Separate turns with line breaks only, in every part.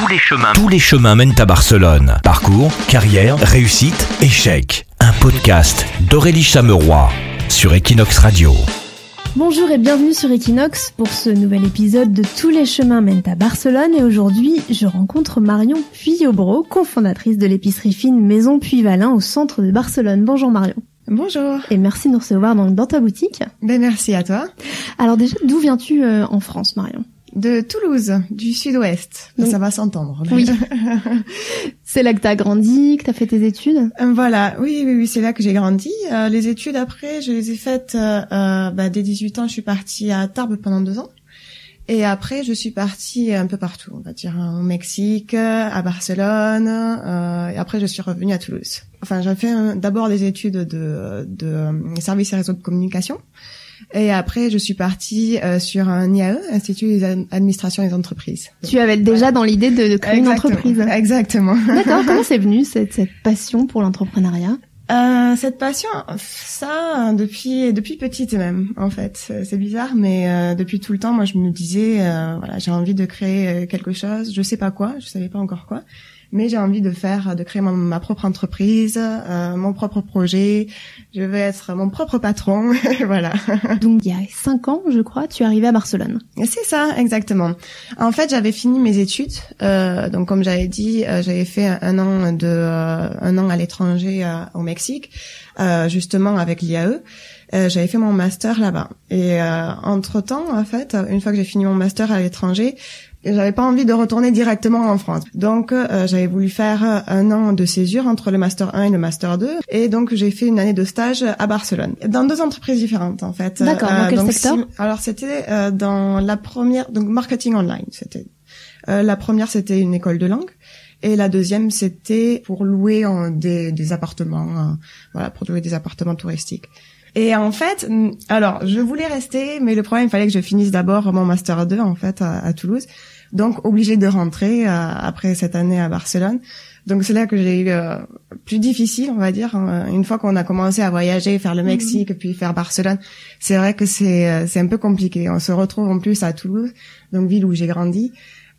Tous les chemins.
Tous les chemins mènent à Barcelone. Parcours, carrière, réussite, échec. Un podcast d'Aurélie Chameroy sur Equinox Radio.
Bonjour et bienvenue sur Equinox pour ce nouvel épisode de Tous les chemins mènent à Barcelone et aujourd'hui je rencontre Marion Puyobro, cofondatrice de l'épicerie fine Maison Puyvalin au centre de Barcelone. Bonjour Marion.
Bonjour.
Et merci de nous recevoir dans, dans ta boutique.
Ben merci à toi.
Alors déjà, d'où viens-tu euh, en France Marion?
De Toulouse, du sud-ouest. Ça va s'entendre.
Oui. C'est là que t'as grandi, que t'as fait tes études?
Euh, Voilà, oui, oui, oui, c'est là que j'ai grandi. Euh, les études après, je les ai faites euh, euh, bah, dès 18 ans. Je suis partie à Tarbes pendant deux ans. Et après, je suis partie un peu partout, on va dire au Mexique, à Barcelone. euh, et après, je suis revenue à Toulouse. Enfin, j'ai fait d'abord des études de, de euh, services et réseaux de communication. Et après, je suis partie euh, sur un IAE, Institut d'administration des entreprises.
Tu avais déjà dans l'idée de, de créer une entreprise.
Exactement.
D'accord, comment c'est venu cette, cette passion pour l'entrepreneuriat?
Euh, cette passion, ça depuis depuis petite même en fait. C'est c'est bizarre, mais euh, depuis tout le temps, moi je me disais, euh, voilà, j'ai envie de créer euh, quelque chose. Je sais pas quoi, je savais pas encore quoi, mais j'ai envie de faire, de créer mon- ma propre entreprise, euh, mon propre projet. Je vais être mon propre patron, voilà.
Donc il y a cinq ans, je crois, tu es arrivée à Barcelone.
C'est ça, exactement. En fait, j'avais fini mes études. euh, donc, comme j'avais dit, euh, j'avais fait un an de euh, un an à l'étranger euh, au Mexique, euh, justement avec l'IAE. Euh, j'avais fait mon master là-bas. Et entre temps, en fait, une fois que j'ai fini mon master à l'étranger, j'avais pas envie de retourner directement en France. Donc, euh, j'avais voulu faire euh, un an de césure entre le master 1 et le master 2. Et donc, j'ai fait une année de stage à Barcelone, dans deux entreprises différentes, en fait.
D'accord, dans quel
donc,
secteur
si- Alors, c'était euh, dans la première, donc marketing online, c'était. Euh, la première, c'était une école de langue. Et la deuxième, c'était pour louer en- des, des appartements, euh, voilà, pour louer des appartements touristiques. Et en fait, alors, je voulais rester, mais le problème, il fallait que je finisse d'abord mon master 2, en fait, à, à Toulouse. Donc, obligée de rentrer euh, après cette année à Barcelone. Donc, c'est là que j'ai eu euh, plus difficile, on va dire. hein. Une fois qu'on a commencé à voyager, faire le Mexique, puis faire Barcelone, c'est vrai que c'est euh, c'est un peu compliqué. On se retrouve en plus à Toulouse, donc ville où j'ai grandi.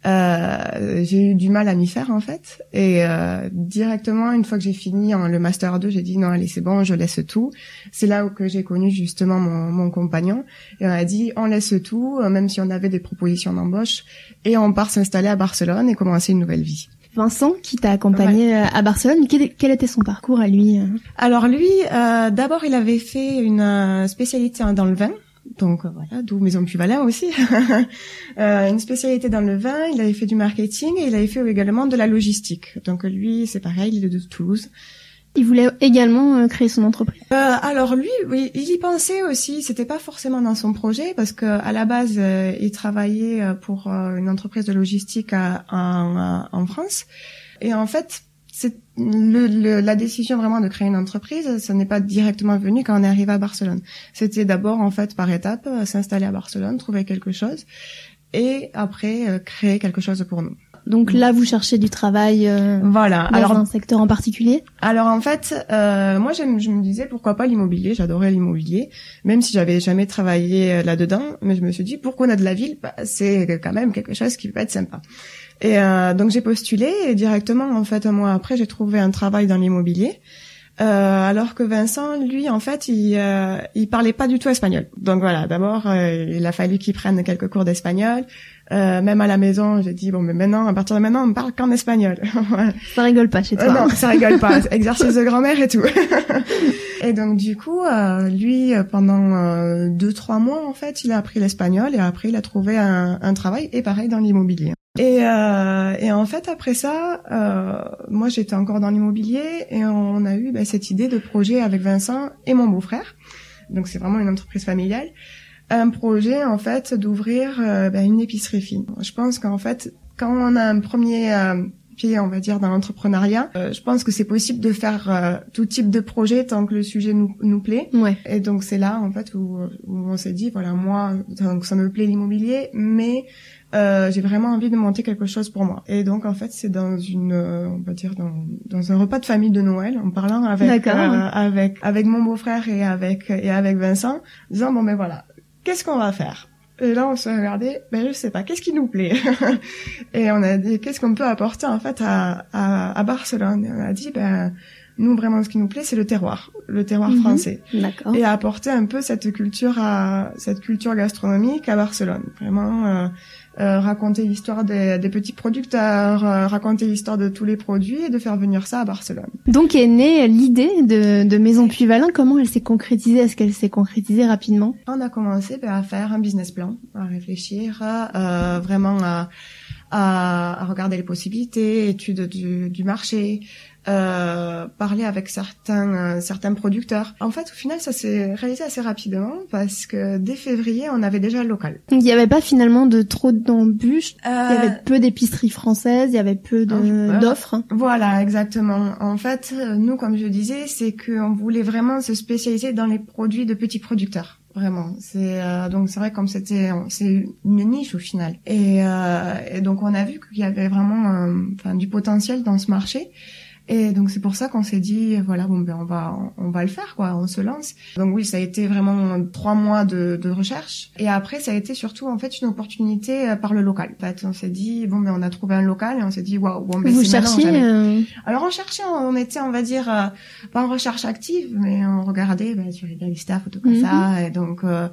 Euh, j'ai eu du mal à m'y faire en fait. Et euh, directement une fois que j'ai fini en, le master 2 j'ai dit non allez c'est bon je laisse tout. C'est là où que j'ai connu justement mon, mon compagnon. Et on a dit on laisse tout euh, même si on avait des propositions d'embauche. Et on part s'installer à Barcelone et commencer une nouvelle vie.
Vincent, qui t'a accompagné euh, à Barcelone, quel, quel était son parcours à lui euh
alors lui euh, d'abord il avait fait une spécialité dans le vin donc euh, voilà, d'où Maison Puvalin aussi. Euh, une spécialité dans le vin, il avait fait du marketing et il avait fait également de la logistique. Donc lui, c'est pareil, il est de Toulouse.
Il voulait également euh, créer son entreprise.
Euh, alors lui, oui, il y pensait aussi. C'était pas forcément dans son projet parce que à la base, euh, il travaillait pour une entreprise de logistique à- en France. Et en fait, c'est le, le- la décision vraiment de créer une entreprise, ça n'est pas directement venu quand on est arrivé à Barcelone. C'était d'abord en fait par étapes, euh, s'installer à Barcelone, trouver quelque chose, et après euh, créer quelque chose pour nous.
Donc là, vous cherchez du travail euh,
Voilà.
dans
Alors
un secteur en particulier?
Alors en fait, euh, moi je me disais pourquoi pas l'immobilier, j'adorais l'immobilier, même si j'avais jamais travaillé euh, là-dedans, mais je me suis dit pourquoi on a de la ville, bah, c'est quand même quelque chose qui peut être sympa. Et euh, donc j'ai postulé et directement en fait un mois après j'ai trouvé un travail dans l'immobilier. Euh, alors que Vincent, lui, en fait, il, euh, il parlait pas du tout espagnol. Donc voilà, d'abord, euh, il a fallu qu'il prenne quelques cours d'espagnol. Euh, même à la maison, j'ai dit bon, mais maintenant, à partir de maintenant, on parle qu'en espagnol.
Ça rigole pas chez toi.
Euh, non,
hein.
ça rigole pas. Exercice de grand-mère et tout. et donc du coup, euh, lui, pendant deux trois mois, en fait, il a appris l'espagnol et après, il a trouvé un, un travail et pareil dans l'immobilier. Et, euh, et en fait, après ça, euh, moi, j'étais encore dans l'immobilier et on a eu bah, cette idée de projet avec Vincent et mon beau-frère. Donc c'est vraiment une entreprise familiale. Un projet en fait d'ouvrir euh, bah, une épicerie fine. Je pense qu'en fait, quand on a un premier euh, pied, on va dire, dans l'entrepreneuriat, euh, je pense que c'est possible de faire euh, tout type de projet tant que le sujet nous, nous plaît.
Ouais.
Et donc c'est là en fait où, où on s'est dit voilà moi donc ça me plaît l'immobilier mais euh, j'ai vraiment envie de monter quelque chose pour moi. Et donc en fait c'est dans une euh, on va dire dans, dans un repas de famille de Noël en parlant avec euh, avec avec mon beau-frère et avec et avec Vincent disant bon mais voilà qu'est-ce qu'on va faire? Et là, on s'est regardé, ben je sais pas, qu'est-ce qui nous plaît? Et on a dit, qu'est-ce qu'on peut apporter en fait à, à, à Barcelone? Et on a dit, ben nous vraiment, ce qui nous plaît, c'est le terroir, le terroir
Mhm.
français,
D'accord.
et à apporter un peu cette culture à cette culture gastronomique à Barcelone. Vraiment. Euh, euh, raconter l'histoire des, des petits producteurs, euh, raconter l'histoire de tous les produits et de faire venir ça à Barcelone.
Donc est née l'idée de, de Maison Puy-Valin. Comment elle s'est concrétisée? Est-ce qu'elle s'est concrétisée rapidement?
On a commencé ben, à faire un business plan, à réfléchir, euh, vraiment à, à, à regarder les possibilités, études du, du marché, euh, parler avec certains euh, certains producteurs. En fait, au final, ça s'est réalisé assez rapidement parce que dès février, on avait déjà le local.
Donc il n'y avait pas finalement de trop d'embûches. Il y
Euh,
avait peu d'épiceries françaises. Il y avait peu
Euh,
d'offres.
Voilà, exactement. En fait, euh, nous, comme je disais, c'est qu'on voulait vraiment se spécialiser dans les produits de petits producteurs. Vraiment, c'est euh, donc c'est vrai comme c'était c'est une niche au final et, euh, et donc on a vu qu'il y avait vraiment euh, enfin du potentiel dans ce marché et donc c'est pour ça qu'on s'est dit voilà bon ben on va on va le faire quoi on se lance. Donc oui ça a été vraiment trois mois de, de recherche. Et après ça a été surtout en fait une opportunité euh, par le local. En fait on s'est dit bon ben on a trouvé un local et on s'est dit waouh bon ben
Vous cherchiez euh,
Alors on cherchait, on était, on va dire, euh, pas en recherche active, mais on regardait ben, sur les Galista, Photocasa, et donc euh,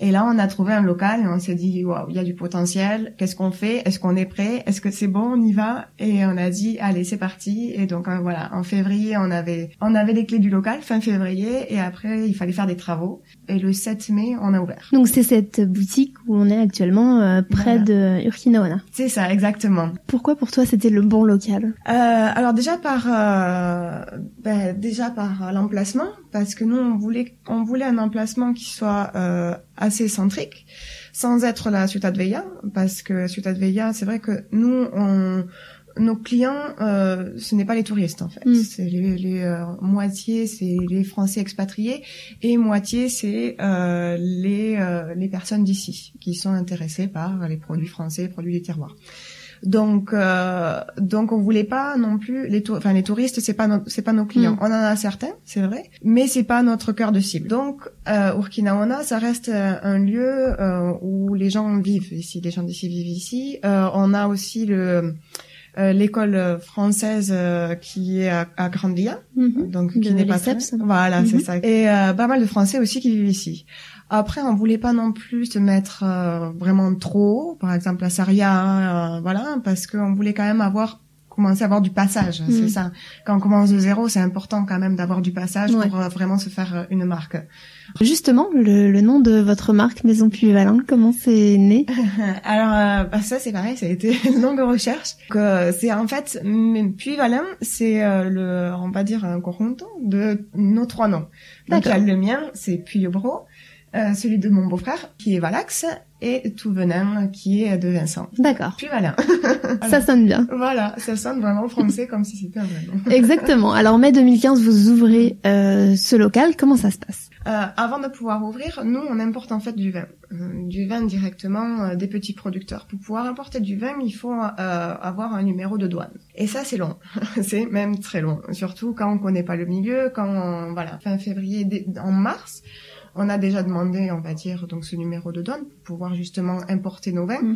et là on a trouvé un local et on s'est dit waouh, il y a du potentiel. Qu'est-ce qu'on fait? Est-ce qu'on est prêt? Est-ce que c'est bon? On y va. Et on a dit allez c'est parti. Et donc voilà, en février on avait on avait les clés du local fin février et après il fallait faire des travaux. Et le 7 mai on a ouvert.
Donc c'est cette boutique où on est actuellement euh, près
Voilà.
de Urquinaona.
C'est ça exactement.
Pourquoi pour toi c'était le bon local?
Euh, alors déjà par euh, ben, déjà par l'emplacement parce que nous on voulait on voulait un emplacement qui soit euh, assez centrique sans être la Ciutat Vella parce que Ciutat Vella c'est vrai que nous on nos clients, euh, ce n'est pas les touristes en fait.
Mm.
C'est les, les euh, moitié, c'est les Français expatriés et moitié c'est euh, les euh, les personnes d'ici qui sont intéressées par les produits français, les produits des terroirs. Donc, euh, donc on voulait pas non plus les, enfin les touristes, c'est pas no- c'est pas nos clients.
Mm.
On en a certains, c'est vrai, mais c'est pas notre cœur de cible. Donc, euh, Urquinaona, ça reste euh, un lieu où les gens vivent ici, les gens d'ici vivent ici. Euh, on a aussi le euh, l'école française euh, qui est à, à Grande Via, donc qui n'est pas très... Voilà, c'est
Mhm.
ça. Et euh, pas mal de Français aussi qui vivent ici. Après, on voulait pas non plus se mettre euh, vraiment trop, par exemple à Saria, euh, voilà, parce qu'on voulait quand même avoir commencer à avoir du passage,
Mhm.
c'est ça. Quand on commence de zéro, c'est important quand même d'avoir du passage
Ouais.
pour euh, vraiment se faire euh, une marque.
Justement, le, le nom de votre marque Maison Puy-Valin, comment c'est né?
Alors euh, bah, ça c'est pareil, ça a été une longue recherche. Euh, c'est en fait m- puis Valin, c'est euh, le on va dire un conjunto de nos trois noms. Donc il y a
D'accord.
le mien, c'est Puyo-Bro, euh, celui de mon beau-frère qui est Valax et tout venin qui est de Vincent.
D'accord,
Puis Valin.
ça sonne bien.
voilà, ça sonne vraiment français comme si c'était un vrai nom.
Exactement. Alors mai 2015, vous ouvrez euh, ce local. Comment ça se passe?
Euh, avant de pouvoir ouvrir, nous, on importe en fait du vin. Euh, du vin directement euh, des petits producteurs. Pour pouvoir importer du vin, il faut euh, avoir un numéro de douane. Et ça, c'est long. c'est même très long. Surtout quand on connaît pas le milieu, quand on- voilà, fin février, en mars, on a déjà demandé, on va dire, donc ce numéro de douane pour pouvoir justement importer nos vins.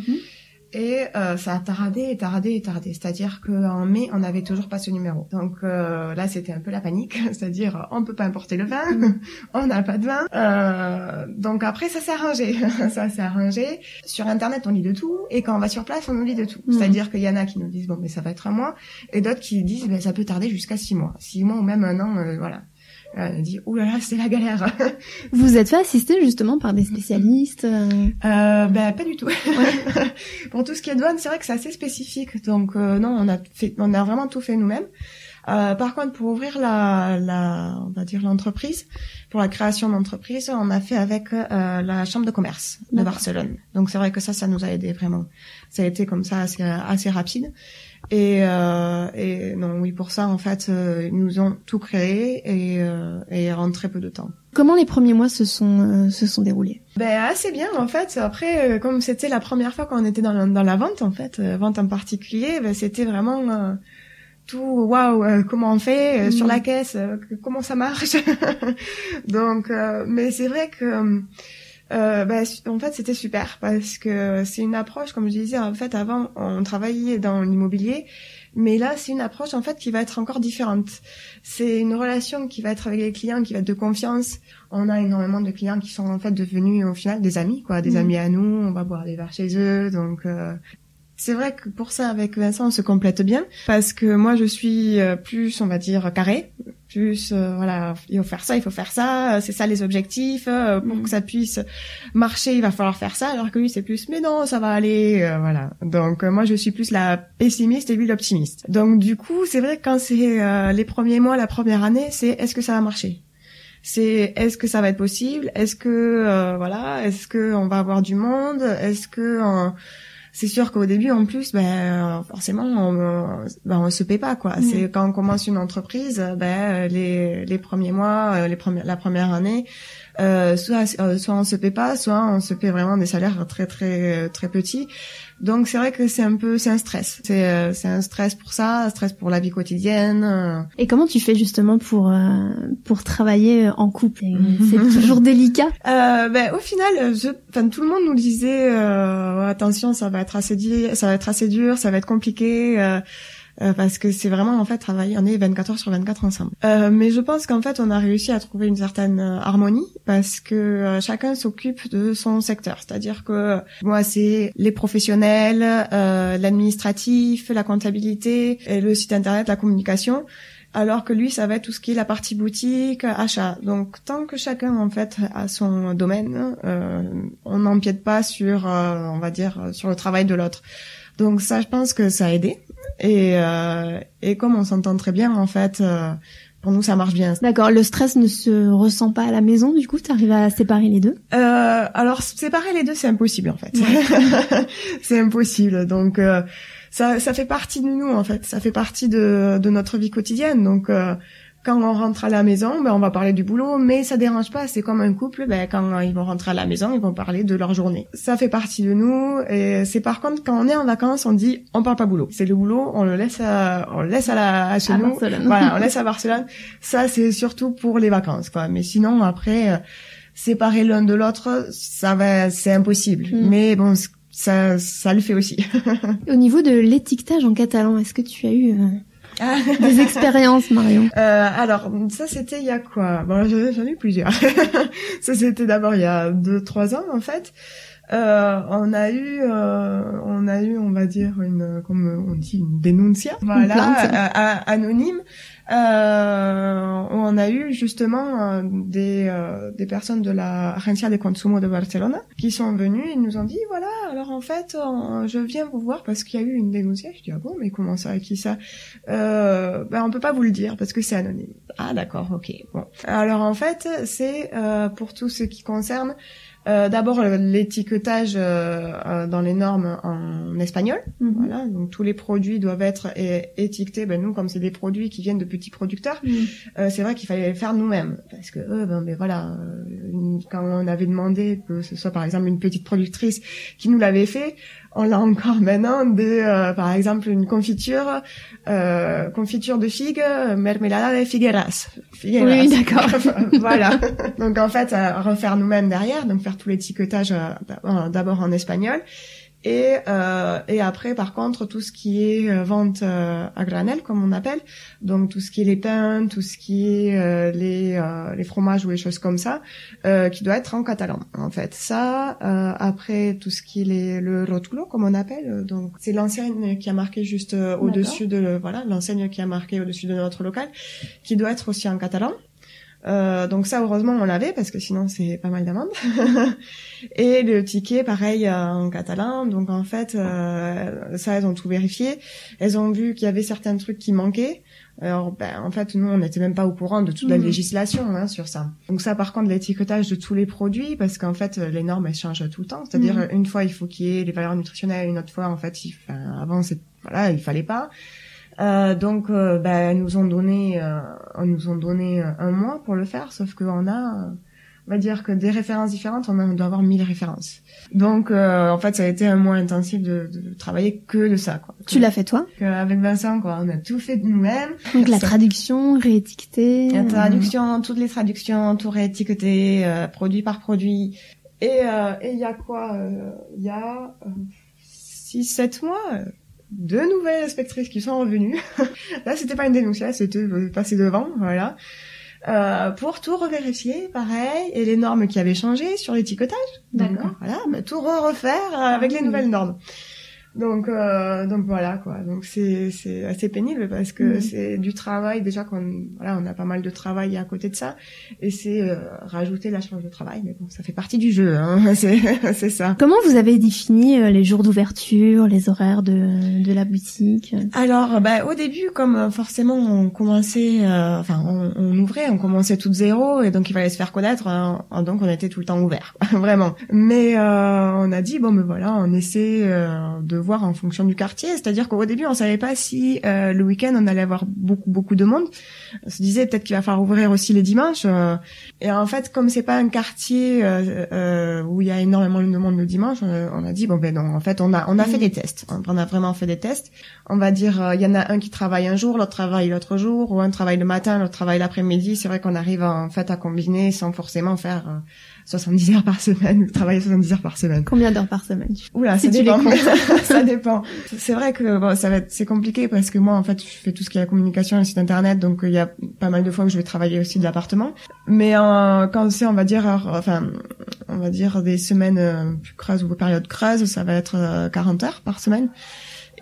Et euh, ça a tardé et tardé et tardé. C'est-à-dire qu'en mai, on n'avait toujours pas ce numéro. Donc euh, là, c'était un peu la panique. C'est-à-dire, on peut pas importer le vin, on n'a pas de vin. Euh, donc après, ça s'est arrangé. ça s'est arrangé. Sur Internet, on lit de tout. Et quand on va sur place, on nous lit de tout.
Mhm.
C'est-à-dire qu'il y en a qui nous disent, bon, mais ça va être un mois. Et d'autres qui disent, ben, ça peut tarder jusqu'à six mois. Six mois ou même un an, euh, voilà. On dit, ouh là là, c'est la galère.
Vous êtes fait assister justement par des spécialistes. euh,
ben pas du tout. Pour tout ce qui est douane, c'est vrai que c'est assez spécifique. Donc euh, non, on a fait, on a vraiment tout fait nous-mêmes. Euh, par contre, pour ouvrir la, la, on va dire l'entreprise, pour la création d'entreprise, on a fait avec euh, la chambre de commerce de. Barcelone. Donc c'est vrai que ça, ça nous a aidé vraiment. Ça a été comme ça assez, assez rapide. Et, euh, et non, oui, pour ça, en fait, euh, ils nous ont tout créé et, euh, et en très peu de temps.
Comment les premiers mois se sont euh, se sont déroulés?
Ben assez bien en fait. Après, euh, comme c'était la première fois qu'on était dans la, dans la vente en fait, euh, vente en particulier, ben, c'était vraiment euh, tout waouh. comment on fait euh, sur
Mhm.
la caisse euh, Comment ça marche? Donc, euh, mais c'est vrai que euh, bah, en fait, c'était super parce que c'est une approche, comme je disais, en fait, avant, on travaillait dans l'immobilier, mais là, c'est une approche, en fait, qui va être encore différente. C'est une relation qui va être avec les clients, qui va être de confiance. On a énormément de clients qui sont, en fait, devenus, au final, des amis, quoi, des mmh. amis à nous. On va boire des verres chez eux, donc, euh, c'est vrai que pour ça, avec Vincent, on se complète bien parce que moi, je suis euh, plus, on va dire, carré, plus, euh, voilà, il faut faire ça, il faut faire ça, euh, c'est ça les objectifs. pour mm. que ça puisse marcher, il va falloir faire ça. Alors que lui, c'est plus, mais non, ça va aller, voilà. Donc moi, je suis plus la pessimiste et lui l'optimiste. Donc du coup, c'est vrai que quand c'est les premiers mois, la première année, c'est est-ce que ça va marcher? C'est est-ce que ça va être possible? Est-ce que voilà Est-ce que on va avoir du monde? Est-ce que c'est sûr qu'au début en plus ben forcément on, ben, on se paie pas quoi. C'est quand on commence une entreprise ben les les premiers mois les premières la première année euh, soit euh, soit on se paie pas soit on se paie vraiment des salaires très très très petits donc c'est vrai que c'est un peu c'est un stress. C'est euh, c'est un stress pour ça, un stress pour la vie quotidienne.
Et comment tu fais justement pour euh, pour travailler en couple? C'est toujours délicat.
Euh, ben au final, je, enfin tout le monde nous disait euh, attention, ça va être assez dur, ça va être assez dur, ça va être compliqué. Euh, euh, parce que c'est vraiment en fait travailler on est 24 heures sur 24 ensemble. Euh, mais je pense qu'en fait on a réussi à trouver une certaine euh, harmonie parce que euh, chacun s'occupe de son secteur, c'est-à-dire que moi c'est les professionnels, l'administratif, la comptabilité, et le site internet, la communication alors que lui, ça va être tout ce qui est la partie boutique, achat. Donc, tant que chacun, en fait, a son domaine, euh, on n'empiète pas sur, on va dire, sur le travail de l'autre. Donc ça, je pense que ça a aidé. Et, euh, et comme on s'entend très bien, en fait, euh, pour nous, ça marche bien.
D'accord. Le stress ne se ressent pas à la maison, du coup, tu arrives à séparer les deux?
Euh, Alors, séparer les deux, c'est impossible, en fait. c'est impossible. Donc, euh, ça, ça fait partie de nous, en fait. Ça fait partie de, de notre vie quotidienne. Donc, euh, quand on rentre à la maison, ben on va parler du boulot, mais ça dérange pas. C'est comme un couple, ben quand ils vont rentrer à la maison, ils vont parler de leur journée. Ça fait partie de nous. Et c'est par contre quand on est en vacances, on dit on parle pas boulot. C'est le boulot, on le laisse, à, on le laisse à la à chez nous. Voilà, on laisse à Barcelone. Ça c'est surtout pour les vacances, quoi. Mais sinon après, euh, séparer l'un de l'autre, ça va, c'est impossible. Mm. Mais bon, ça, ça le fait aussi.
Au niveau de l'étiquetage en catalan, est-ce que tu as eu euh, des expériences, Marion
euh, Alors, ça c'était il y a quoi? Bon, j'en ai eu plusieurs. ça c'était d'abord il y a deux, trois ans en fait. Euh, on a eu, euh, on a eu, on va dire une, comme on dit, une dénoncia, voilà, euh, anonyme. Euh, on a eu justement euh, des, euh, des personnes de la Agencia de Consumo de Barcelona qui sont venues et nous ont dit voilà alors en fait je viens vous voir parce qu'il y a eu une dénonciation. Je dis ah bon mais comment ça? Qui ça? Euh, ben on peut pas vous le dire parce que c'est anonyme. Ah d'accord ok bon alors en fait c'est pour tout ce qui concerne euh, D'abord l'étiquetage euh, dans les normes en espagnol. Mhm. Voilà, donc tous les produits doivent être étiquetés. Ben nous, comme c'est des produits qui viennent de petits producteurs, mhm. euh, c'est vrai qu'il fallait les faire nous-mêmes parce que eux, ben, ben voilà, euh, quand on avait demandé que ce soit par exemple une petite productrice qui nous l'avait fait, on a encore maintenant des, euh, par exemple, une confiture, euh, confiture de figues, mermelada de figueras.
Oui, d'accord.
voilà. Donc en fait, à refaire nous-mêmes derrière, donc faire tout l'étiquetage euh, d'abord en espagnol et, euh, et après, par contre, tout ce qui est euh, vente euh, à granel, comme on appelle, donc tout ce qui est les pains, tout ce qui est euh, les, euh, les fromages ou les choses comme ça, qui doit être en catalan, en fait. Ça, après, tout ce qui est le rotulo, comme on appelle, donc c'est l'enseigne qui a marqué juste au-dessus de, voilà, l'enseigne qui a marqué au-dessus de notre local, qui doit être aussi en catalan. Euh, donc ça, heureusement, on l'avait parce que sinon c'est pas mal d'amende. et le ticket, pareil euh, en catalan. Donc en fait, euh, ça, elles ont tout vérifié. Elles ont vu qu'il y avait certains trucs qui manquaient. Alors, ben, en fait, nous, on n'était même pas au courant de toute la mhm. législation hein, sur ça. Donc ça, par contre, l'étiquetage de tous les produits, parce qu'en fait, les normes, elles changent tout le temps. C'est-à-dire, mhm. une fois, il faut qu'il y ait les valeurs nutritionnelles, une autre fois, en fait, il, enfin, avant, voilà, il fallait pas. Euh, donc, euh, bah, nous ont donné, euh, nous ont donné un mois pour le faire, sauf qu'on a, on va dire que des références différentes, on, doit avoir mille références. Donc, en fait, ça a été un mois intensif de, de travailler que de ça. Quoi.
Tu l'as fait toi?
Avec Vincent, quoi. On a tout fait de nous-mêmes.
Donc la traduction, réétiqueter.
La traduction, toutes les traductions, tout réétiqueté, produit par produit Et il y a quoi Il y a 6-7 mois, deux nouvelles inspectrices qui sont revenues. là, c'était pas une dénonciation, c'était passer devant, voilà. Euh, pour tout revérifier, pareil, et les normes qui avaient changé sur l'étiquetage.
D'accord.
Voilà, bah, tout refaire avec les nouvelles normes. Donc euh, donc voilà quoi. Donc c'est c'est assez pénible parce que mhm. c'est du travail déjà qu'on voilà on a pas mal de travail à côté de ça et c'est euh, rajouter la charge de travail mais bon ça fait partie du jeu hein. c'est c'est ça.
Comment vous avez défini euh, les jours d'ouverture, les horaires de de la boutique?
Alors bah au début comme euh, forcément on commençait enfin on, on, ouvrait on commençait tout de zéro et donc il fallait se faire connaître hein, donc on était tout le temps ouvert vraiment. Mais on a dit bon mais voilà on essaie de voir en fonction du quartier. C'est-à-dire qu'au début, on savait pas si euh, le week-end on allait avoir beaucoup beaucoup de monde. On se disait peut-être qu'il va falloir ouvrir aussi les dimanches. Euh. et en fait, comme c'est pas un quartier euh, où il y a énormément de monde le dimanche, on a dit bon ben non. En fait, on a on a fait des tests. On a vraiment fait des tests. On va dire il y en a un qui travaille un jour, l'autre travaille l'autre jour, ou un travaille le matin, l'autre travaille l'après-midi. C'est vrai qu'on arrive en fait à combiner sans forcément faire 70 heures par semaine, travailler 70 heures par semaine.
Combien d'heures par semaine
Oula, ça dépend. ça dépend. C'est vrai que bon, ça va être, c'est compliqué parce que moi, en fait, je fais tout ce qui est la communication, le site internet, donc il y a pas mal de fois que je vais travailler aussi de l'appartement. Mais euh, quand c'est, on va dire, enfin, on va dire des semaines euh, plus creuses ou périodes creuses, ça va être 40 euh, heures par semaine.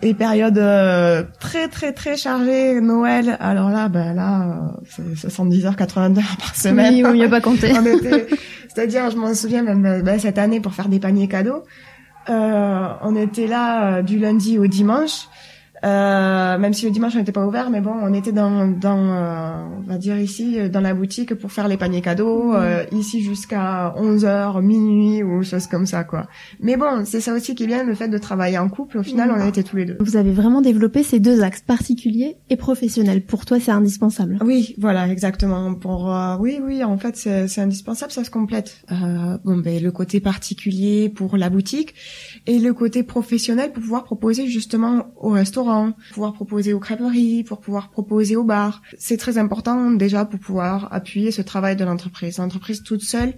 Et période euh, très très très chargée Noël alors là ben là c'est 70 heures 80 heures par semaine.
Oui, oui, a pas compté
c'est-à-dire je m'en souviens même ben, cette année pour faire des paniers cadeaux euh, on était là euh, du lundi au dimanche euh, même si le dimanche on n'était pas ouvert, mais bon, on était dans, dans euh, on va dire ici, euh, dans la boutique pour faire les paniers cadeaux, mmh. ici jusqu'à 11h, minuit ou choses comme ça, quoi. Mais bon, c'est ça aussi qui est bien, le fait de travailler en couple, au final, on était tous les deux.
Vous avez vraiment développé ces deux axes, particuliers et professionnels. Pour toi, c'est indispensable.
Oui, voilà, exactement. Pour, oui, oui, en fait, c'est indispensable, ça se complète. bon, ben, le côté particulier pour la boutique et le côté professionnel pour pouvoir proposer justement au restaurant pour pouvoir proposer aux crêperies, pour pouvoir proposer aux bars. C'est très important déjà pour pouvoir appuyer ce travail de l'entreprise. L'entreprise toute seule,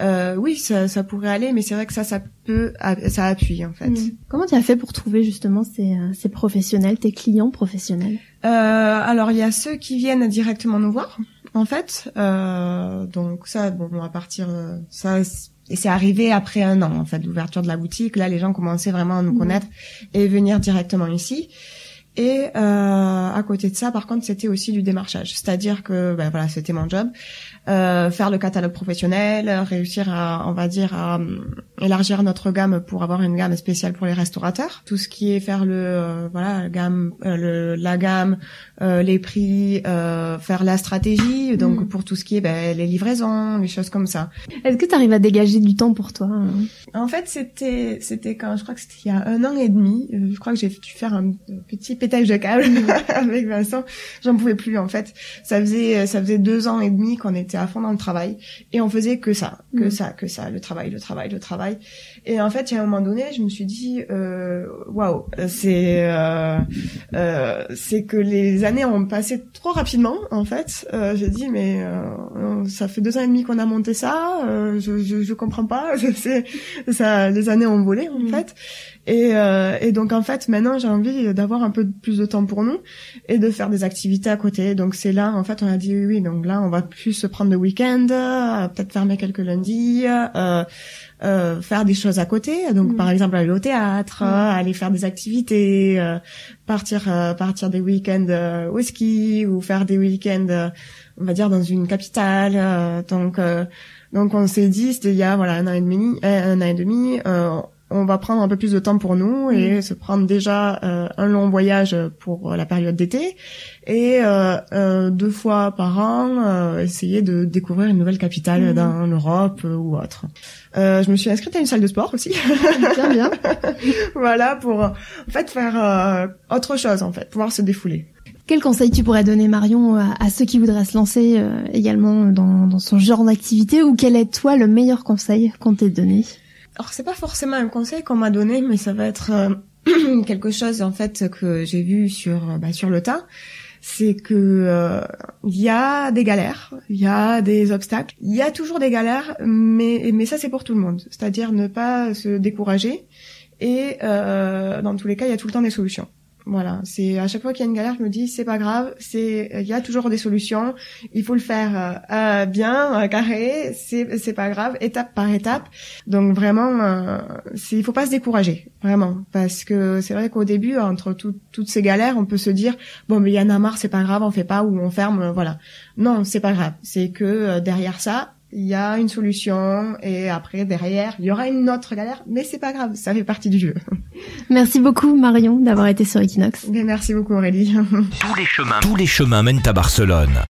euh, oui, ça, ça, pourrait aller, mais c'est vrai que ça, ça peut, ça appuie en fait. Mm.
Comment tu as fait pour trouver justement ces, euh, ces professionnels, tes clients professionnels?
Euh, Alors il y a ceux qui viennent directement nous voir, en fait. Euh, donc ça, bon, à partir, ça et c'est arrivé après un an, en fait, d'ouverture de la boutique. Là, les gens commençaient vraiment à nous mmh. connaître et venir directement ici. Et euh, à côté de ça, par contre, c'était aussi du démarchage. C'est-à-dire que, ben voilà, c'était mon job. Euh, faire le catalogue professionnel, réussir à, on va dire, à euh, élargir notre gamme pour avoir une gamme spéciale pour les restaurateurs. Tout ce qui est faire le, euh, voilà, la gamme, le, la gamme, les prix, faire la stratégie. Donc mm. pour tout ce qui est ben, les livraisons, les choses comme ça.
Est-ce que tu arrives à dégager du temps pour toi hein?
En fait, c'était, c'était quand je crois que c'était il y a un an et demi. Je crois que j'ai dû faire un petit pétage de câble avec Vincent. J'en pouvais plus en fait. Ça faisait, ça faisait deux ans et demi qu'on était à fond dans le travail et on faisait que ça, que mm. ça, que ça, le travail, le travail, le travail. Et en fait, il y a un moment donné, je me suis dit, euh, waouh, c'est euh, euh, c'est que les années ont passé trop rapidement. En fait, euh, j'ai dit mais euh, ça fait deux ans et demi qu'on a monté ça, euh, je, je, je comprends pas. C'est ça, les années ont volé en mm. fait. Et, euh, et donc en fait maintenant j'ai envie d'avoir un peu plus de temps pour nous et de faire des activités à côté. Donc c'est là en fait on a dit oui oui donc là on va plus se prendre le week-end, peut-être fermer quelques lundis, euh, euh, faire des choses à côté. Donc mm. par exemple aller au théâtre, mm. aller faire des activités, euh, partir partir des week-ends au ski ou faire des week-ends on va dire dans une capitale. donc donc on s'est dit c'était il y a voilà un an et demi un an et demi on va prendre un peu plus de temps pour nous et se prendre déjà euh, un long voyage pour la période d'été et euh, euh, deux fois par an essayer de découvrir une nouvelle capitale mm. dans l'Europe ou autre. je me suis inscrite à une salle de sport aussi.
bien bien.
voilà pour en fait faire autre chose en fait, pouvoir se défouler.
Quel conseil tu pourrais donner Marion à, ceux qui voudraient se lancer également dans, dans son genre d'activité ou quel est toi le meilleur conseil qu'on t'ait donné?
Alors c'est pas forcément un conseil qu'on m'a donné, mais ça va être euh, quelque chose en fait que j'ai vu sur euh, bah, sur le tas. c'est que euh, il y a des galères, il y a des obstacles, il y a toujours des galères, mais mais ça c'est pour tout le monde. C'est-à-dire ne pas se décourager et dans tous les cas, il y a tout le temps des solutions. Voilà, c'est à chaque fois qu'il y a une galère, je me dis c'est pas grave, c'est il y a toujours des solutions. Il faut le faire euh, bien, euh, carré, c'est c'est pas grave, étape par étape. Donc vraiment, euh, il faut pas se décourager, vraiment, parce que c'est vrai qu'au début, entre toutes ces galères, on peut se dire bon mais il y en a marre, c'est pas grave, on fait pas ou on ferme, euh, voilà. Non, c'est pas grave. C'est que euh, derrière ça, il y a une solution et après derrière il y aura une autre galère mais c'est pas grave ça fait partie du jeu.
Merci beaucoup Marion d'avoir été sur Equinox.
Merci beaucoup Aurélie.
Tous les chemins tous les chemins mènent à Barcelone